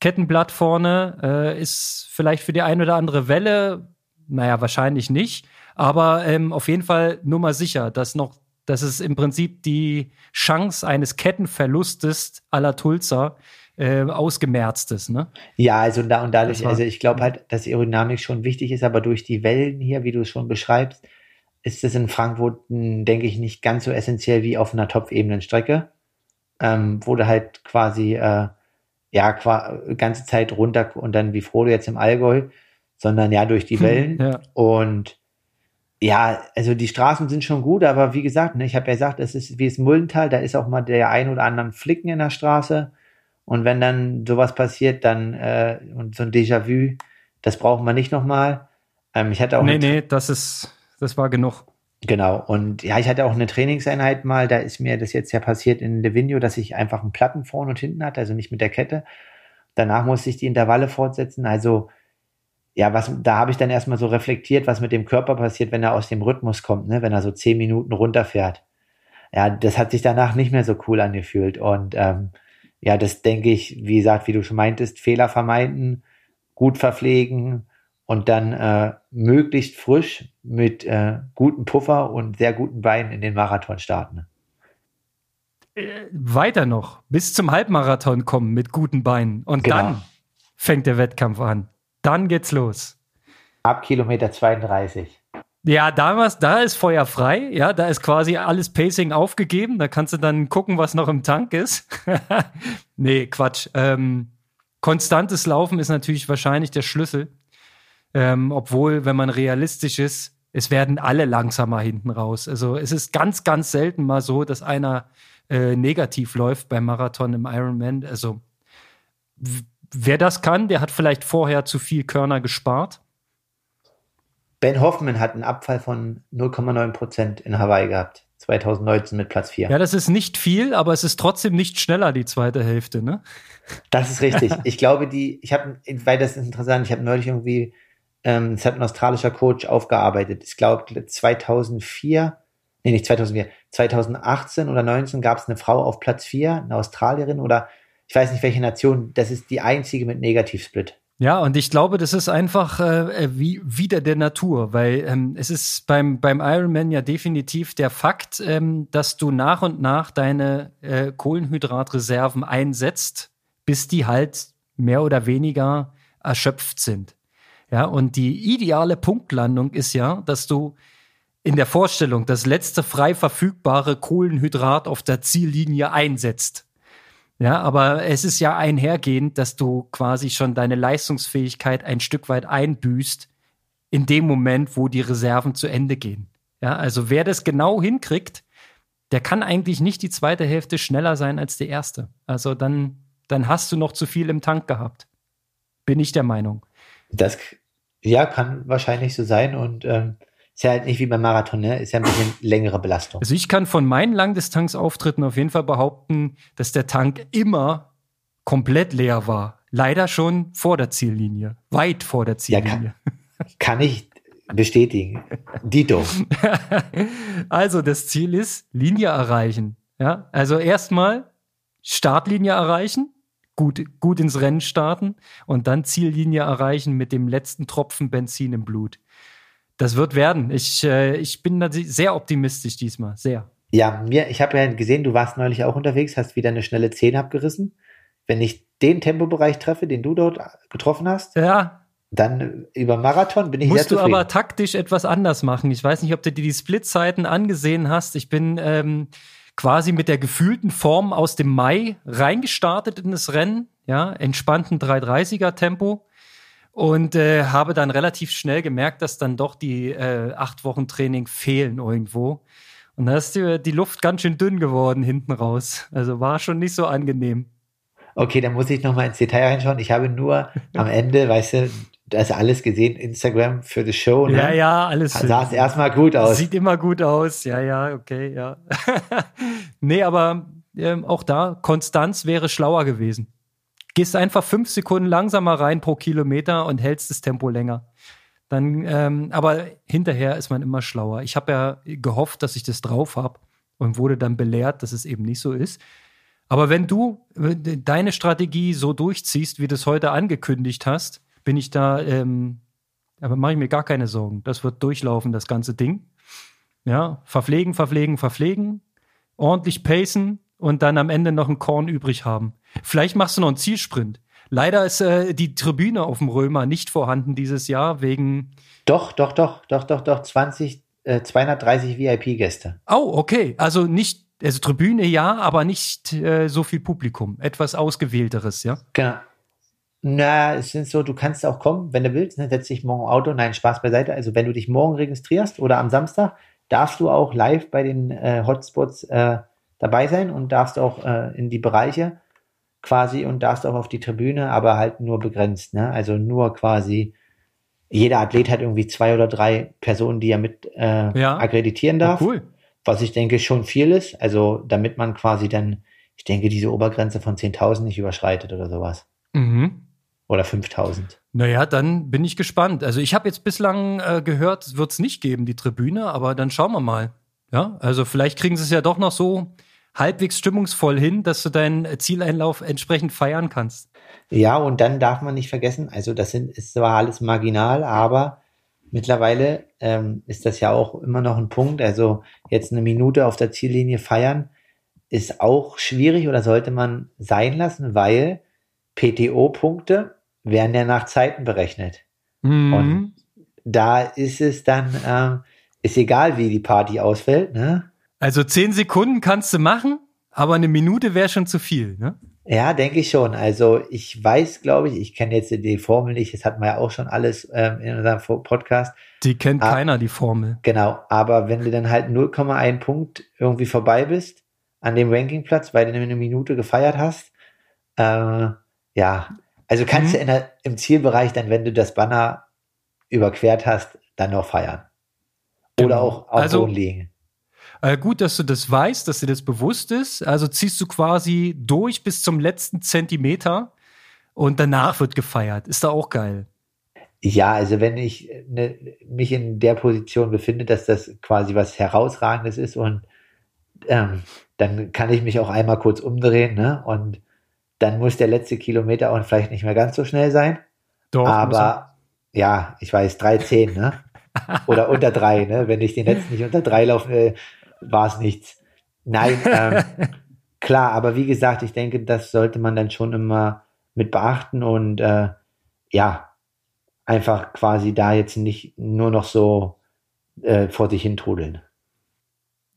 Kettenblatt vorne äh, ist vielleicht für die eine oder andere Welle, naja, wahrscheinlich nicht, aber ähm, auf jeden Fall nur mal sicher, dass noch, dass es im Prinzip die Chance eines Kettenverlustes aller Tulsa äh, ausgemerzt ist, ne? Ja, also da und dadurch, war, also ich glaube halt, dass Aerodynamik schon wichtig ist, aber durch die Wellen hier, wie du es schon beschreibst, ist es in Frankfurt, denke ich, nicht ganz so essentiell wie auf einer Topfebenenstrecke, ähm, du halt quasi äh, ja, ganze Zeit runter und dann wie Frodo jetzt im Allgäu, sondern ja durch die Wellen. Ja. Und ja, also die Straßen sind schon gut, aber wie gesagt, ne, ich habe ja gesagt, es ist wie das Muldental, da ist auch mal der ein oder anderen Flicken in der Straße. Und wenn dann sowas passiert, dann äh, und so ein Déjà-vu, das brauchen wir nicht nochmal. Ähm, ich hatte auch nee, nee, das ist, das war genug. Genau. Und ja, ich hatte auch eine Trainingseinheit mal, da ist mir das jetzt ja passiert in Livigno, dass ich einfach einen Platten vorne und hinten hatte, also nicht mit der Kette. Danach musste ich die Intervalle fortsetzen. Also, ja, was, da habe ich dann erstmal so reflektiert, was mit dem Körper passiert, wenn er aus dem Rhythmus kommt, ne? wenn er so zehn Minuten runterfährt. Ja, das hat sich danach nicht mehr so cool angefühlt. Und ähm, ja, das denke ich, wie gesagt, wie du schon meintest, Fehler vermeiden, gut verpflegen, und dann äh, möglichst frisch mit äh, gutem Puffer und sehr guten Beinen in den Marathon starten. Äh, weiter noch, bis zum Halbmarathon kommen mit guten Beinen. Und genau. dann fängt der Wettkampf an. Dann geht's los. Ab Kilometer 32. Ja, damals, da ist Feuer frei. Ja, da ist quasi alles Pacing aufgegeben. Da kannst du dann gucken, was noch im Tank ist. nee, Quatsch. Ähm, konstantes Laufen ist natürlich wahrscheinlich der Schlüssel. Ähm, obwohl, wenn man realistisch ist, es werden alle langsamer hinten raus. Also es ist ganz, ganz selten mal so, dass einer äh, negativ läuft beim Marathon im Ironman. Also wer das kann, der hat vielleicht vorher zu viel Körner gespart. Ben Hoffman hat einen Abfall von 0,9 Prozent in Hawaii gehabt. 2019 mit Platz 4. Ja, das ist nicht viel, aber es ist trotzdem nicht schneller, die zweite Hälfte, ne? Das ist richtig. Ich glaube, die, ich habe, weil das ist interessant, ich habe neulich irgendwie, ähm, es hat ein australischer Coach aufgearbeitet. Ich glaube, 2004, nee, nicht 2004, 2018 oder 19 gab es eine Frau auf Platz 4, eine Australierin oder ich weiß nicht welche Nation, das ist die einzige mit Negativsplit. Ja, und ich glaube, das ist einfach äh, äh, wie wieder der Natur, weil ähm, es ist beim, beim Ironman ja definitiv der Fakt, ähm, dass du nach und nach deine äh, Kohlenhydratreserven einsetzt, bis die halt mehr oder weniger erschöpft sind. Ja, und die ideale Punktlandung ist ja, dass du in der Vorstellung das letzte frei verfügbare Kohlenhydrat auf der Ziellinie einsetzt. Ja, aber es ist ja einhergehend, dass du quasi schon deine Leistungsfähigkeit ein Stück weit einbüßt in dem Moment, wo die Reserven zu Ende gehen. Ja, also wer das genau hinkriegt, der kann eigentlich nicht die zweite Hälfte schneller sein als die erste. Also dann, dann hast du noch zu viel im Tank gehabt. Bin ich der Meinung. Das ja, kann wahrscheinlich so sein und ähm, ist ja halt nicht wie beim Marathon, ne? Ist ja ein bisschen längere Belastung. Also ich kann von meinen Langdistanzauftritten auf jeden Fall behaupten, dass der Tank immer komplett leer war. Leider schon vor der Ziellinie. Weit vor der Ziellinie. Ja, kann, kann ich bestätigen. Dito. also das Ziel ist Linie erreichen. Ja, also erstmal Startlinie erreichen, gut, gut ins Rennen starten und dann Ziellinie erreichen mit dem letzten Tropfen Benzin im Blut. Das wird werden. Ich, äh, ich bin da sehr optimistisch diesmal. Sehr. Ja, mir, ich habe ja gesehen, du warst neulich auch unterwegs, hast wieder eine schnelle 10 abgerissen. Wenn ich den Tempobereich treffe, den du dort getroffen hast, ja. dann über Marathon bin ich Musst sehr zufrieden. du aber taktisch etwas anders machen. Ich weiß nicht, ob du dir die Splitzeiten angesehen hast. Ich bin ähm, quasi mit der gefühlten Form aus dem Mai reingestartet in das Rennen. Ja, entspannten 330er Tempo und äh, habe dann relativ schnell gemerkt, dass dann doch die äh, acht Wochen Training fehlen irgendwo. Und da ist die, die Luft ganz schön dünn geworden hinten raus. Also war schon nicht so angenehm. Okay, dann muss ich noch mal ins Detail reinschauen. Ich habe nur am Ende, weißt du, das alles gesehen, Instagram für die Show. Ne? Ja, ja, alles. Sah es erstmal gut aus. Sieht immer gut aus. Ja, ja, okay, ja. nee, aber ähm, auch da, Konstanz wäre schlauer gewesen. Gehst einfach fünf Sekunden langsamer rein pro Kilometer und hältst das Tempo länger. Dann, ähm, aber hinterher ist man immer schlauer. Ich habe ja gehofft, dass ich das drauf habe und wurde dann belehrt, dass es eben nicht so ist. Aber wenn du deine Strategie so durchziehst, wie du es heute angekündigt hast, bin ich da, ähm, aber mache ich mir gar keine Sorgen. Das wird durchlaufen, das ganze Ding. Ja, verpflegen, verpflegen, verpflegen, ordentlich pacen und dann am Ende noch ein Korn übrig haben. Vielleicht machst du noch einen Zielsprint. Leider ist äh, die Tribüne auf dem Römer nicht vorhanden dieses Jahr wegen. Doch, doch, doch, doch, doch, doch. 20, äh, 230 VIP-Gäste. Oh, okay. Also nicht, also Tribüne ja, aber nicht äh, so viel Publikum. Etwas ausgewählteres, ja? Genau. Na, es sind so, du kannst auch kommen, wenn du willst, ne, setz dich morgen Auto. Nein, Spaß beiseite. Also wenn du dich morgen registrierst oder am Samstag, darfst du auch live bei den äh, Hotspots äh, dabei sein und darfst auch äh, in die Bereiche quasi und darfst auch auf die Tribüne, aber halt nur begrenzt, ne? Also nur quasi jeder Athlet hat irgendwie zwei oder drei Personen, die er mit äh, ja. akkreditieren darf. Oh, cool. Was ich denke schon viel ist. Also damit man quasi dann, ich denke, diese Obergrenze von 10.000 nicht überschreitet oder sowas. Mhm. Oder 5.000. Naja, dann bin ich gespannt. Also ich habe jetzt bislang äh, gehört, es wird es nicht geben, die Tribüne, aber dann schauen wir mal. Ja, also vielleicht kriegen sie es ja doch noch so halbwegs stimmungsvoll hin, dass du deinen Zieleinlauf entsprechend feiern kannst. Ja, und dann darf man nicht vergessen, also das sind, ist zwar alles marginal, aber mittlerweile ähm, ist das ja auch immer noch ein Punkt. Also jetzt eine Minute auf der Ziellinie feiern ist auch schwierig oder sollte man sein lassen, weil PTO-Punkte werden ja nach Zeiten berechnet. Mhm. Und da ist es dann, äh, ist egal, wie die Party ausfällt, ne? Also zehn Sekunden kannst du machen, aber eine Minute wäre schon zu viel, ne? Ja, denke ich schon. Also ich weiß, glaube ich, ich kenne jetzt die Formel nicht, das hatten wir ja auch schon alles ähm, in unserem Podcast. Die kennt aber, keiner, die Formel. Genau, aber wenn du dann halt 0,1 Punkt irgendwie vorbei bist an dem Rankingplatz, weil du eine Minute gefeiert hast, äh, ja, also kannst mhm. du der, im Zielbereich dann, wenn du das Banner überquert hast, dann noch feiern. Oder genau. auch auf also, Boden liegen. Äh, gut, dass du das weißt, dass dir das bewusst ist. Also ziehst du quasi durch bis zum letzten Zentimeter und danach wird gefeiert. Ist da auch geil. Ja, also wenn ich ne, mich in der Position befinde, dass das quasi was Herausragendes ist und ähm, dann kann ich mich auch einmal kurz umdrehen ne? und dann muss der letzte Kilometer auch vielleicht nicht mehr ganz so schnell sein. Doch, aber ja, ich weiß, 3,10, ne? Oder unter drei, ne? Wenn ich den letzten nicht unter drei laufen will, war es nichts. Nein, ähm, klar, aber wie gesagt, ich denke, das sollte man dann schon immer mit beachten und äh, ja, einfach quasi da jetzt nicht nur noch so äh, vor sich hin trudeln.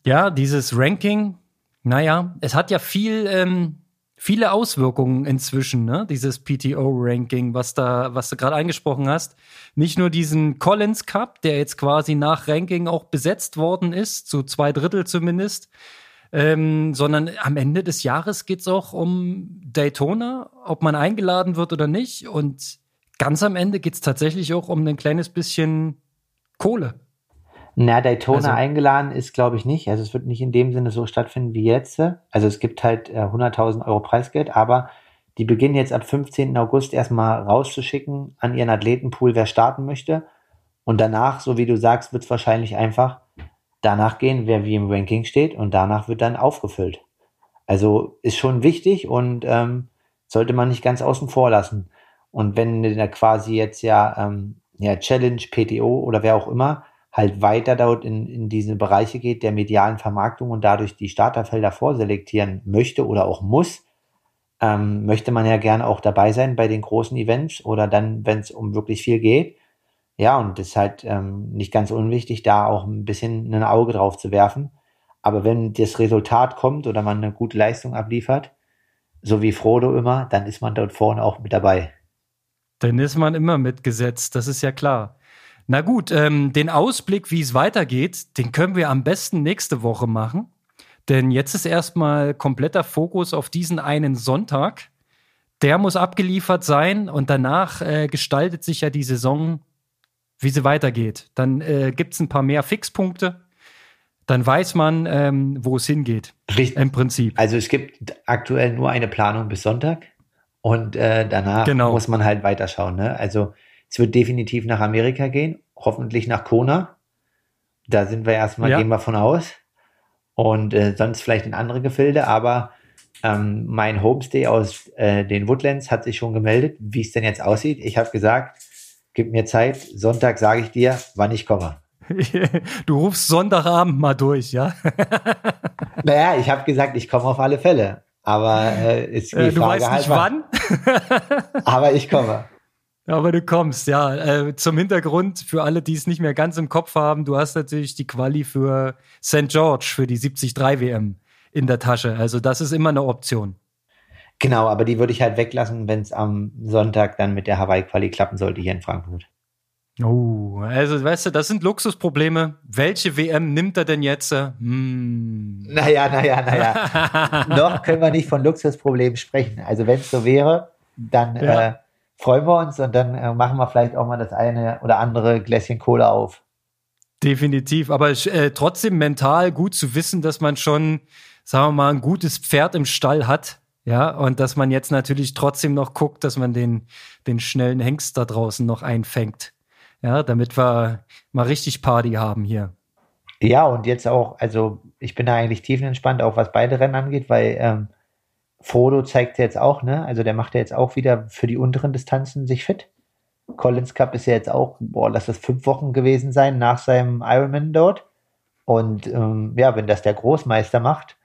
Ja, dieses Ranking, naja, es hat ja viel, ähm, viele Auswirkungen inzwischen, ne? Dieses PTO-Ranking, was da, was du gerade angesprochen hast. Nicht nur diesen Collins Cup, der jetzt quasi nach Ranking auch besetzt worden ist, zu zwei Drittel zumindest, ähm, sondern am Ende des Jahres geht es auch um Daytona, ob man eingeladen wird oder nicht. Und ganz am Ende geht es tatsächlich auch um ein kleines bisschen Kohle. Na, Daytona also, eingeladen ist, glaube ich, nicht. Also es wird nicht in dem Sinne so stattfinden wie jetzt. Also es gibt halt äh, 100.000 Euro Preisgeld, aber die beginnen jetzt ab 15. August erstmal rauszuschicken an ihren Athletenpool, wer starten möchte. Und danach, so wie du sagst, wird es wahrscheinlich einfach danach gehen, wer wie im Ranking steht und danach wird dann aufgefüllt. Also ist schon wichtig und ähm, sollte man nicht ganz außen vor lassen. Und wenn da quasi jetzt ja, ähm, ja Challenge, PTO oder wer auch immer halt weiter dort in, in diese Bereiche geht der medialen Vermarktung und dadurch die Starterfelder vorselektieren möchte oder auch muss, ähm, möchte man ja gerne auch dabei sein bei den großen Events oder dann, wenn es um wirklich viel geht. Ja, und das ist halt ähm, nicht ganz unwichtig, da auch ein bisschen ein Auge drauf zu werfen. Aber wenn das Resultat kommt oder man eine gute Leistung abliefert, so wie Frodo immer, dann ist man dort vorne auch mit dabei. Dann ist man immer mitgesetzt, das ist ja klar. Na gut, ähm, den Ausblick, wie es weitergeht, den können wir am besten nächste Woche machen. Denn jetzt ist erstmal kompletter Fokus auf diesen einen Sonntag. Der muss abgeliefert sein und danach äh, gestaltet sich ja die Saison wie sie weitergeht. Dann äh, gibt es ein paar mehr Fixpunkte. Dann weiß man, ähm, wo es hingeht. Richtig. Im Prinzip. Also es gibt aktuell nur eine Planung bis Sonntag und äh, danach genau. muss man halt weiterschauen. Ne? Also es wird definitiv nach Amerika gehen, hoffentlich nach Kona. Da sind wir erstmal, ja. gehen wir von aus. Und äh, sonst vielleicht in andere Gefilde, aber ähm, mein Homestay aus äh, den Woodlands hat sich schon gemeldet, wie es denn jetzt aussieht. Ich habe gesagt, gib mir Zeit. Sonntag sage ich dir, wann ich komme. Du rufst Sonntagabend mal durch, ja? naja, ich habe gesagt, ich komme auf alle Fälle. Aber äh, ist die äh, du Frage weißt nicht halt wann. aber ich komme. Aber du kommst, ja. Äh, zum Hintergrund, für alle, die es nicht mehr ganz im Kopf haben, du hast natürlich die Quali für St. George, für die 73 WM in der Tasche. Also das ist immer eine Option. Genau, aber die würde ich halt weglassen, wenn es am Sonntag dann mit der Hawaii-Quali klappen sollte hier in Frankfurt. Oh, also weißt du, das sind Luxusprobleme. Welche WM nimmt er denn jetzt? Hm. Naja, naja, naja. Noch können wir nicht von Luxusproblemen sprechen. Also wenn es so wäre, dann ja. äh, freuen wir uns und dann äh, machen wir vielleicht auch mal das eine oder andere Gläschen Cola auf. Definitiv, aber äh, trotzdem mental gut zu wissen, dass man schon, sagen wir mal, ein gutes Pferd im Stall hat ja, und dass man jetzt natürlich trotzdem noch guckt, dass man den, den schnellen Hengst da draußen noch einfängt. Ja, damit wir mal richtig Party haben hier. Ja, und jetzt auch, also ich bin da eigentlich tiefenentspannt, auch was beide Rennen angeht, weil ähm, Frodo zeigt jetzt auch, ne, also der macht ja jetzt auch wieder für die unteren Distanzen sich fit. Collins Cup ist ja jetzt auch, boah, lass das fünf Wochen gewesen sein nach seinem Ironman dort. Und ähm, ja, wenn das der Großmeister macht,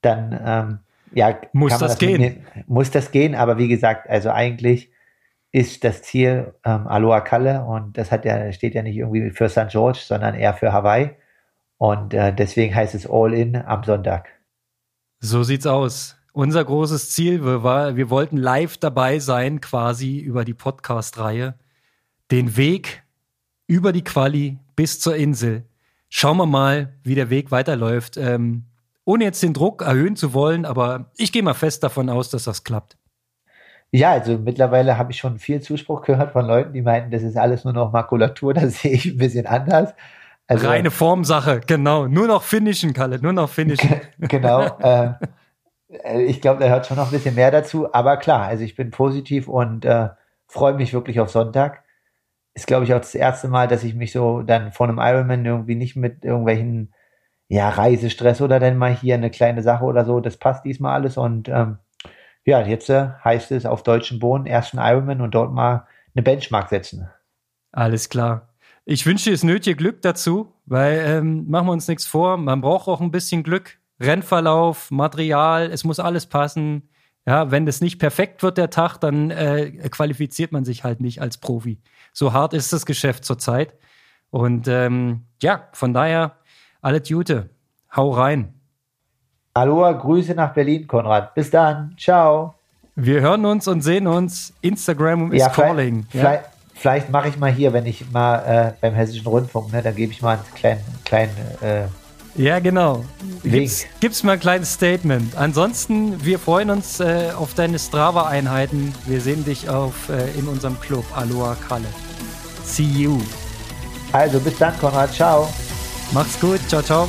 dann ähm, ja, muss das, das gehen. Muss das gehen, aber wie gesagt, also eigentlich ist das Ziel ähm, Aloha Kalle und das hat ja, steht ja nicht irgendwie für St. George, sondern eher für Hawaii. Und äh, deswegen heißt es All In am Sonntag. So sieht's aus. Unser großes Ziel war, wir wollten live dabei sein, quasi über die Podcast-Reihe. Den Weg über die Quali bis zur Insel. Schauen wir mal, wie der Weg weiterläuft. Ähm, ohne jetzt den Druck erhöhen zu wollen, aber ich gehe mal fest davon aus, dass das klappt. Ja, also mittlerweile habe ich schon viel Zuspruch gehört von Leuten, die meinten, das ist alles nur noch Makulatur, das sehe ich ein bisschen anders. Also, Reine Formsache, genau. Nur noch finishen, Kalle, nur noch finishen. genau. Äh, ich glaube, da hört schon noch ein bisschen mehr dazu. Aber klar, also ich bin positiv und äh, freue mich wirklich auf Sonntag. Ist, glaube ich, auch das erste Mal, dass ich mich so dann vor einem Ironman irgendwie nicht mit irgendwelchen ja, Reisestress oder dann mal hier eine kleine Sache oder so, das passt diesmal alles und ähm, ja, jetzt äh, heißt es auf deutschen Boden ersten Ironman und dort mal eine Benchmark setzen. Alles klar. Ich wünsche dir das nötige Glück dazu, weil ähm, machen wir uns nichts vor, man braucht auch ein bisschen Glück. Rennverlauf, Material, es muss alles passen. Ja, wenn das nicht perfekt wird, der Tag, dann äh, qualifiziert man sich halt nicht als Profi. So hart ist das Geschäft zurzeit. Und ähm, ja, von daher, alle Gute. Hau rein. Aloha, Grüße nach Berlin, Konrad. Bis dann. Ciao. Wir hören uns und sehen uns. Instagram ist ja, calling. Vielleicht, ja? vielleicht, vielleicht mache ich mal hier, wenn ich mal äh, beim Hessischen Rundfunk, ne, dann gebe ich mal einen kleinen, kleinen äh, ja, genau. Gib's, gib's mal ein kleines Statement. Ansonsten, wir freuen uns äh, auf deine Strava-Einheiten. Wir sehen dich auf, äh, in unserem Club Aloha Kalle. See you. Also bis dann, Konrad. Ciao. Macht's gut. Ciao, ciao.